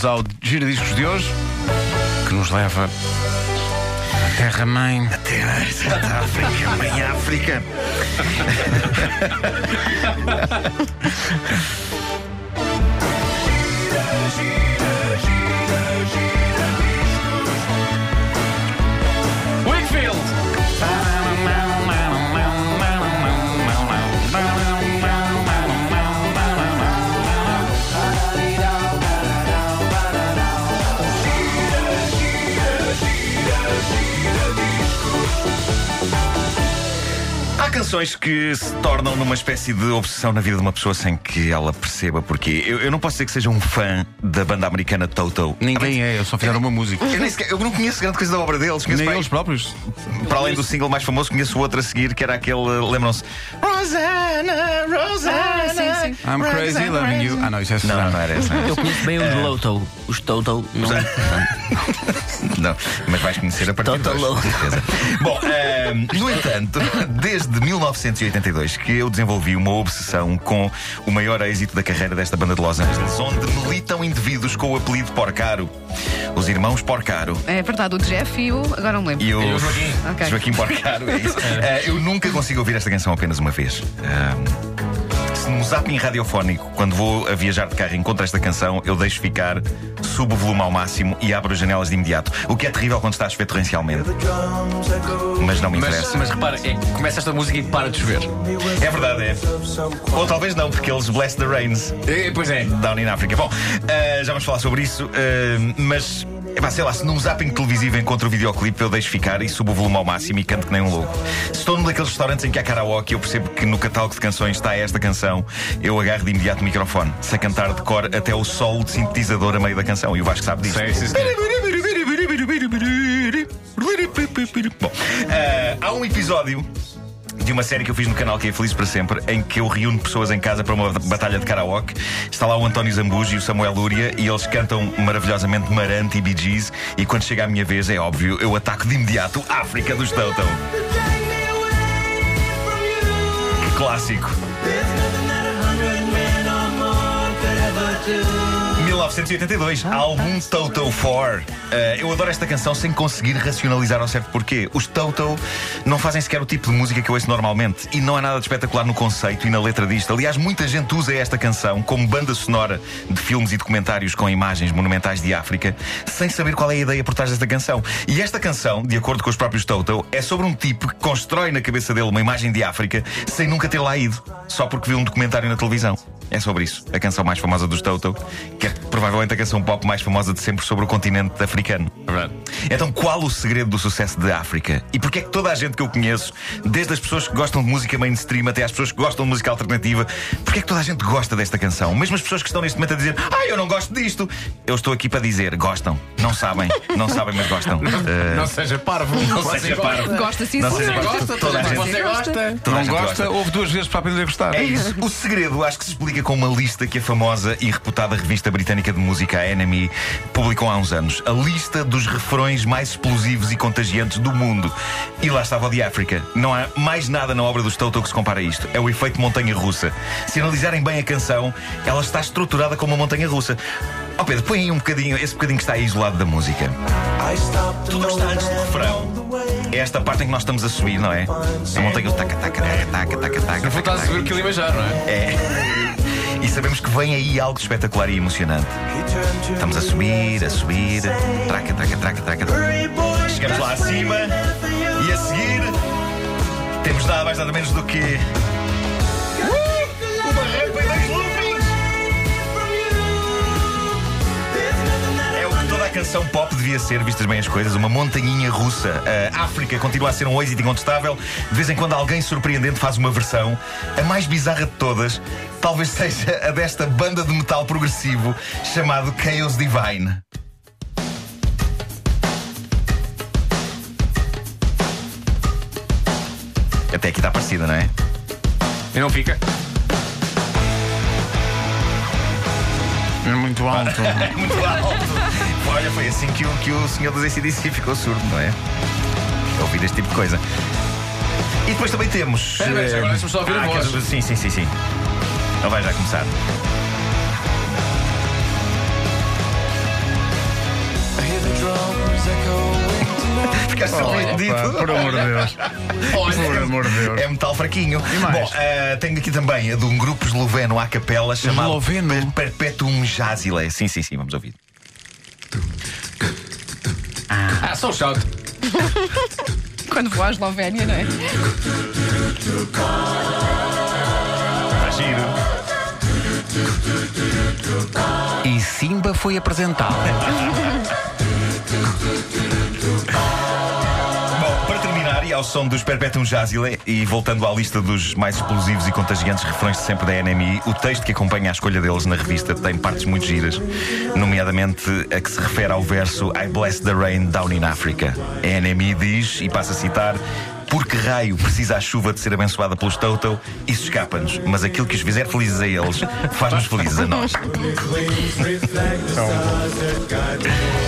Vamos ao giradiscos de hoje, que nos leva à Terra-mãe. A África, mãe África. canções que se tornam numa espécie de obsessão na vida de uma pessoa sem que ela perceba porquê. Eu, eu não posso dizer que seja um fã da banda americana Toto. Ninguém é, eles só fizeram uma música. Eu, nem sequer- eu não conheço grande coisa da obra deles. Conheço Nem bem- eles próprios. Para além do single mais famoso, conheço outro a seguir, que era aquele. Lembram-se? Rosanna, Rosanna. sim, sim. I'm crazy loving you. Ah, não, isso é Não, Susana. não era esse. Não, era Eu esse. conheço bem os Loto. Os Toto. Não. Não, mas vais conhecer a partir de hoje, certeza. Bom, ehm, no entanto, desde 1982 que eu desenvolvi uma obsessão com o maior êxito da carreira desta banda de Los Angeles, onde militam indivíduos com o apelido Porcaro. Os irmãos Porcaro. É verdade, o Jeff e o. Agora não me lembro. E o E o Joaquim. Ok. Joaquim Porcaro, é isso. Eh, eu nunca consigo ouvir esta canção apenas uma vez. Se num zapping radiofónico, quando vou a viajar de carro e encontro esta canção, eu deixo ficar, subo o volume ao máximo e abro as janelas de imediato. O que é terrível quando está a chover torrencialmente. Mas não me Mas, interessa. mas repara, é, começa esta música e para de chover. É verdade, é. Ou talvez não, porque eles bless the rains. É, pois é. Down in Africa. Bom, eh, já vamos falar sobre isso, eh, mas. Epá, sei lá, se num zapping televisivo encontro o videoclipe, eu deixo ficar e subo o volume ao máximo e canto que nem um louco. Se estou num daqueles restaurantes em que há karaoke, eu percebo que no catálogo de canções está esta canção, eu agarro de imediato o microfone, sei cantar de cor até o solo de sintetizador a meio da canção, e o Vasco sabe disso. Sei, sim, senhor. Bom, eh, há um episódio de uma série que eu fiz no canal que é Feliz para Sempre, em que eu reúno pessoas em casa para uma batalha de karaoke. Está lá o António Zambujo e o Samuel Lúria e eles cantam maravilhosamente Marante e Bee Gees. E quando chega a minha vez, é óbvio, eu ataco de imediato África dos Toto. Que clássico. 1982, álbum Toto 4. Eh, eu adoro esta canção sem conseguir racionalizar ao certo porquê. Os Toto não fazem sequer o tipo de música que eu ouço normalmente e não há nada de espetacular no conceito e na letra disto. Aliás, muita gente usa esta canção como banda sonora de filmes e documentários com imagens monumentais de África sem saber qual é a ideia por trás desta canção. E esta canção, de acordo com os próprios Toto, é sobre um tipo que constrói na cabeça dele uma imagem de África sem nunca ter lá ido, só porque viu um documentário na televisão. É sobre isso. A canção mais famosa dos Toto, que é provavelmente a canção pop mais famosa de sempre sobre o continente africano. Verdade. Então, qual o segredo do sucesso de África? E porquê é que toda a gente que eu conheço, desde as pessoas que gostam de música mainstream até às pessoas que gostam de música alternativa, porquê é que toda a gente gosta desta canção? Mesmo as pessoas que estão neste momento a dizer, ah, eu não gosto disto. Eu estou aqui para dizer, gostam. Não sabem, não sabem, mas gostam. Eh, Não seja parvo. Não seja parvo. Gosta sim, Não seja parvo. Gosta, Toda a gente- você gosta. toda a Não gente gosta, houve duas vezes para aprender a gostar. É isso. O segredo acho que se explica com uma lista que a famosa e reputada revista britânica de música, a NME, publicou há uns anos. A lista dos refrões mais explosivos e contagiantes do mundo. E lá estava o de África. Não há mais nada na obra dos Toto que se compara a isto. É o efeito montanha russa. Se analisarem bem a canção, ela está estruturada como uma montanha russa. Ó Pedro, põe aí um bocadinho, esse bocadinho que está aí isolado da música. Tudo o que está antes do refrão. É esta parte em que nós estamos a subir, não é? A montanha taca, taca, taca, taca, taca, taca. No fundo estás a saber o que ele imaginar, não é? É. Sabemos que vem aí algo espetacular e emocionante. Estamos a subir, a subir. Traca, traca, traca, traca. Chegamos lá acima e a seguir temos nada mais nada menos do que. Canção pop devia ser, vistas bem as coisas, uma montanhinha russa. A África continua a ser um êxito incontestável. De vez em quando alguém surpreendente faz uma versão. A mais bizarra de todas, talvez seja a desta banda de metal progressivo chamado Chaos Divine. Até aqui está parecida, não é? E não fica. É muito alto. É muito alto. Olha, foi assim que o, que o senhor dos ACDC ficou surdo, não é? Ouvir este tipo de coisa. E depois também temos. Espera, agora deixa-me só ouvir a voz. Sim, sim, sim, sim. Ele vai já começar. Ficaste surpreendido. Por amor de Deus. Por amor de Deus. É metal fraquinho. Bom, eh, tenho aqui também a de um grupo esloveno à capela chamado Esloveno? Perpetuum Jazile. Sim, sim, sim, vamos ouvir. Só um shout. Quando vou à Eslovénia, não é? Está giro. E Simba foi apresentado. ao som dos Perpetuum Jazile, e voltando à lista dos mais explosivos e contagiantes refrões de sempre da NMI, o texto que acompanha a escolha deles na revista tem partes muito giras, nomeadamente a que se refere ao verso I bless the rain down in Africa. A NMI diz, e passa a citar. Por que raio precisa a chuva de ser abençoada pelos Toto? Isso escapa-nos, mas aquilo que os fizer felizes a eles faz-nos felizes a nós.